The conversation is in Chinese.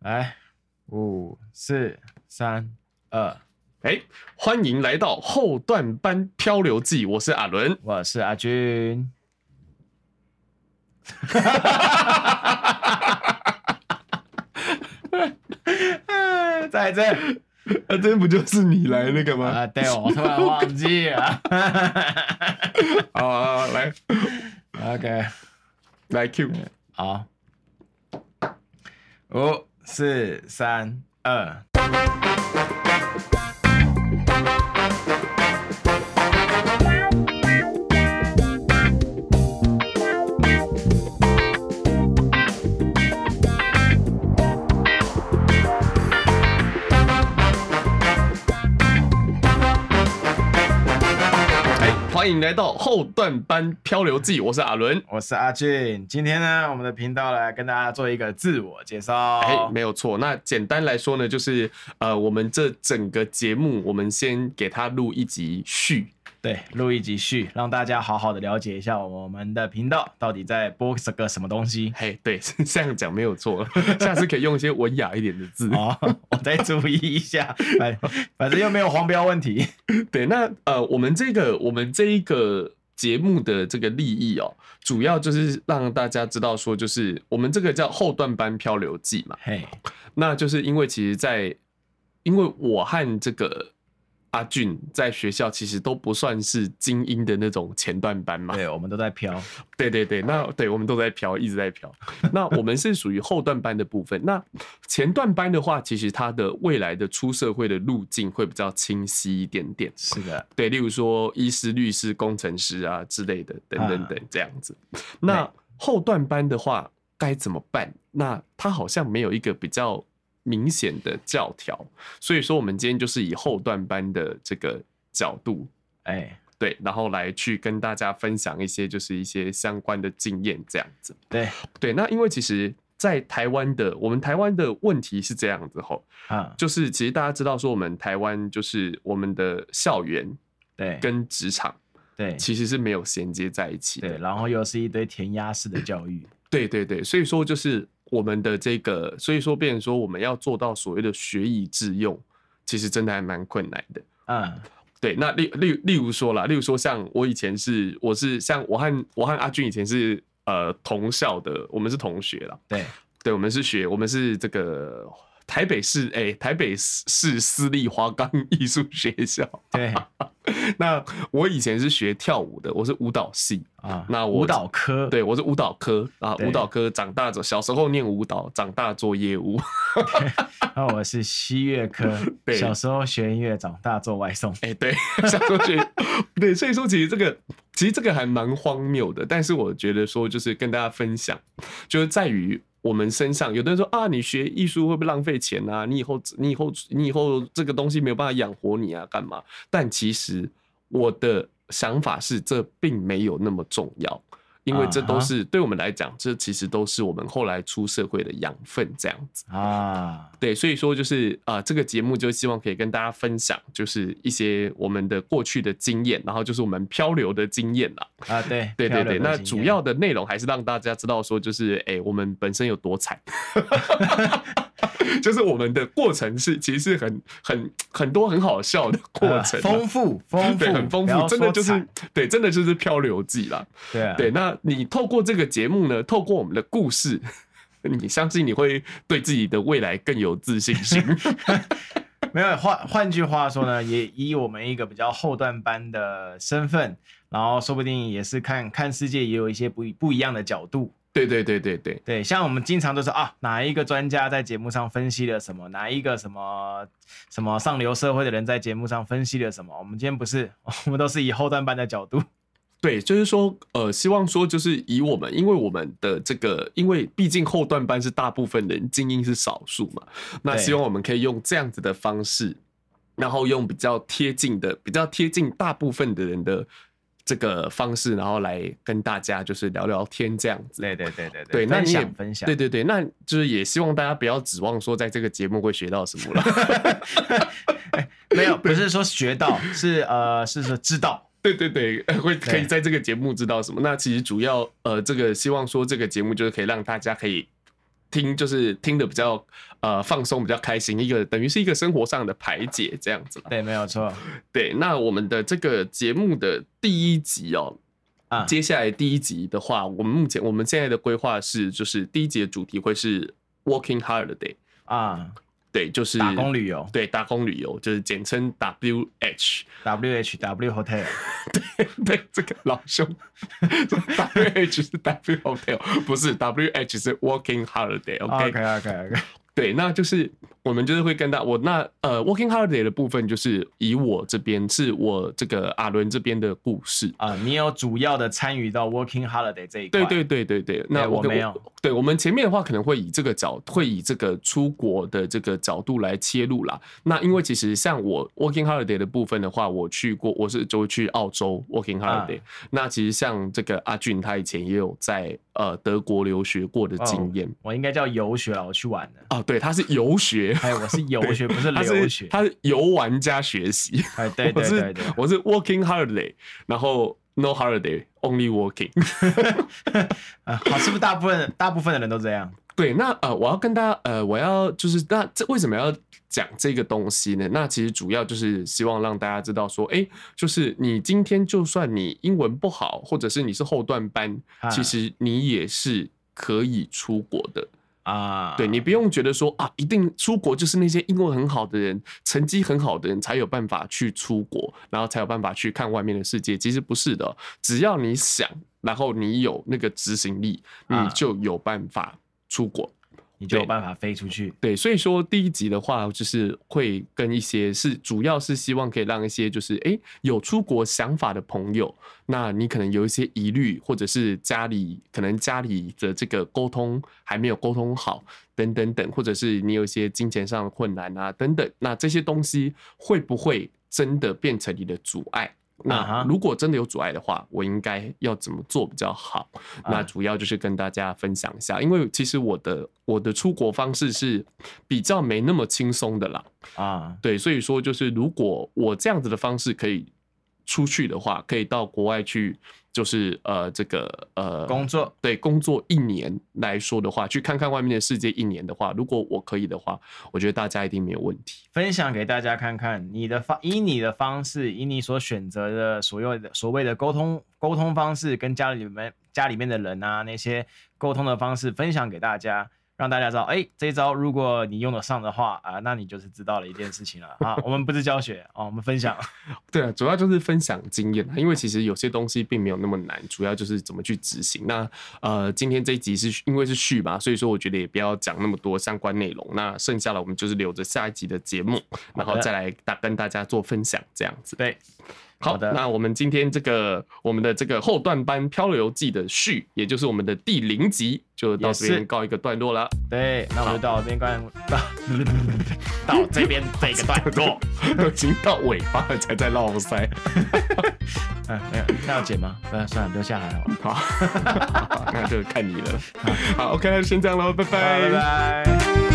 来，五四三二，哎，欢迎来到后段班漂流记，我是阿伦，我是阿军。哈哈哈哈哈！在这，啊，这不就是你来那个吗？啊，对，我突然忘记了。好，好，来，OK，来 Q，好，五、四、三、二。欢迎来到后段班漂流记，我是阿伦，我是阿俊。今天呢，我们的频道来跟大家做一个自我介绍。哎，没有错。那简单来说呢，就是呃，我们这整个节目，我们先给他录一集序。对，录一集序，让大家好好的了解一下我们的频道到底在播这个什么东西。嘿，对，这样讲没有错，下次可以用一些文雅一点的字。哦，我再注意一下，反反正又没有黄标问题。对，那呃，我们这个我们这一个节目的这个利益哦，主要就是让大家知道说，就是我们这个叫后段班漂流记嘛。嘿，那就是因为其实在，因为我和这个。阿俊在学校其实都不算是精英的那种前段班嘛，对，我们都在飘，对对对，那对我们都在飘，一直在飘。那我们是属于后段班的部分。那前段班的话，其实他的未来的出社会的路径会比较清晰一点点。是的，对，例如说医师、律师、工程师啊之类的，等等等这样子。那后段班的话该怎么办？那他好像没有一个比较。明显的教条，所以说我们今天就是以后段班的这个角度，哎，对，然后来去跟大家分享一些就是一些相关的经验这样子。对。对，那因为其实，在台湾的我们台湾的问题是这样子吼，啊，就是其实大家知道说我们台湾就是我们的校园对。跟职场对。其实是没有衔接在一起的，对，然后又是一堆填鸭式的教育，对对对，所以说就是。我们的这个，所以说，变成说，我们要做到所谓的学以致用，其实真的还蛮困难的。嗯，对。那例例例如说啦，例如说，像我以前是，我是像我和我和阿俊以前是呃同校的，我们是同学啦。对，对，我们是学，我们是这个。台北市哎、欸，台北市私立华冈艺术学校。对，那我以前是学跳舞的，我是舞蹈系啊。那我舞蹈科，对，我是舞蹈科啊。舞蹈科长大之后，小时候念舞蹈，长大做业务。那我是西乐科，对，小时候学音乐，长大做外送。哎、欸，对，小时候学，对，所以说其实这个，其实这个还蛮荒谬的。但是我觉得说，就是跟大家分享，就是在于。我们身上有的人说啊，你学艺术会不会浪费钱啊？你以后你以后你以后这个东西没有办法养活你啊，干嘛？但其实我的想法是，这并没有那么重要。因为这都是对我们来讲，这其实都是我们后来出社会的养分，这样子啊。对，所以说就是啊，这个节目就希望可以跟大家分享，就是一些我们的过去的经验，然后就是我们漂流的经验啦。啊，对，对对对。那主要的内容还是让大家知道说，就是哎，我们本身有多惨。就是我们的过程是其实是很很很多很好笑的过程，丰富丰富，对，很丰富，真的就是对，真的就是漂流记啦。对啊，对，那你透过这个节目呢，透过我们的故事，你相信你会对自己的未来更有自信心。没有换换句话说呢，也以我们一个比较后段班的身份，然后说不定也是看看世界，也有一些不不一样的角度。对对对对对对，像我们经常都是啊，哪一个专家在节目上分析了什么，哪一个什么什么上流社会的人在节目上分析了什么。我们今天不是，我们都是以后段班的角度。对，就是说，呃，希望说就是以我们，因为我们的这个，因为毕竟后段班是大部分人，精英是少数嘛，那希望我们可以用这样子的方式，然后用比较贴近的、比较贴近大部分的人的。这个方式，然后来跟大家就是聊聊天这样子。对对对对对，那你也分享。对对对，那就是也希望大家不要指望说在这个节目会学到什么了。没有，不是说学到，是呃，是说知道。对对对，会可以在这个节目知道什么？那其实主要呃，这个希望说这个节目就是可以让大家可以听就是听的比较呃放松，比较开心，一个等于是一个生活上的排解这样子。对，没有错。对，那我们的这个节目的第一集哦，啊，接下来第一集的话，我们目前我们现在的规划是，就是第一集的主题会是 Working Holiday 啊。对，就是打工旅游。对，打工旅游就是简称 W H W H W Hotel。对对，这个老兄，W H 是 W Hotel，不是 W H 是 Working Holiday。OK OK OK OK。对，那就是我们就是会跟到我那呃，Working Holiday 的部分，就是以我这边是我这个阿伦这边的故事啊。你有主要的参与到 Working Holiday 这一块？对对对对对。那我，我没有。对，我们前面的话可能会以这个角，会以这个出国的这个角度来切入啦。那因为其实像我 Working Holiday 的部分的话，我去过，我是就会去澳洲 Working Holiday。啊、那其实像这个阿俊，他以前也有在呃德国留学过的经验。哦、我应该叫游学啊，我去玩的。哦，对，他是游学，哎，我是游学，不是留学，他是游玩加学习。哎，对对对对，我是，我是 Working Holiday，然后。No holiday, only working。好，是不是大部分大部分的人都这样？对，那呃，我要跟大家呃，我要就是那这为什么要讲这个东西呢？那其实主要就是希望让大家知道说，哎、欸，就是你今天就算你英文不好，或者是你是后段班，啊、其实你也是可以出国的。啊，对，你不用觉得说啊，一定出国就是那些英文很好的人、成绩很好的人才有办法去出国，然后才有办法去看外面的世界。其实不是的，只要你想，然后你有那个执行力，你就有办法出国。你就有办法飞出去。对，所以说第一集的话，就是会跟一些是主要是希望可以让一些就是哎、欸、有出国想法的朋友，那你可能有一些疑虑，或者是家里可能家里的这个沟通还没有沟通好，等等等，或者是你有一些金钱上的困难啊等等，那这些东西会不会真的变成你的阻碍？那如果真的有阻碍的话，我应该要怎么做比较好？那主要就是跟大家分享一下，因为其实我的我的出国方式是比较没那么轻松的啦。啊，对，所以说就是如果我这样子的方式可以出去的话，可以到国外去。就是呃，这个呃，工作对工作一年来说的话，去看看外面的世界一年的话，如果我可以的话，我觉得大家一定没有问题。分享给大家看看你的方，以你的方式，以你所选择的所有的所谓的沟通沟通方式，跟家里面家里面的人啊那些沟通的方式，分享给大家。让大家知道，哎、欸，这一招如果你用得上的话啊，那你就是知道了一件事情了啊。我们不是教学哦，我们分享。对啊，主要就是分享经验，因为其实有些东西并没有那么难，主要就是怎么去执行。那呃，今天这一集是因为是续嘛，所以说我觉得也不要讲那么多相关内容。那剩下的我们就是留着下一集的节目，然后再来大跟大家做分享，这样子。对。好的，那我们今天这个我们的这个后段班漂流记的续，也就是我们的第零集，就到这边告一个段落了。对，那我们就到这边告到 到这边这个段落，都已经到尾巴了才在绕塞。嗯，没有，那要剪吗？不要，算了，留下来好了。好，那就看你了。好，OK，先这样喽，拜拜，拜拜。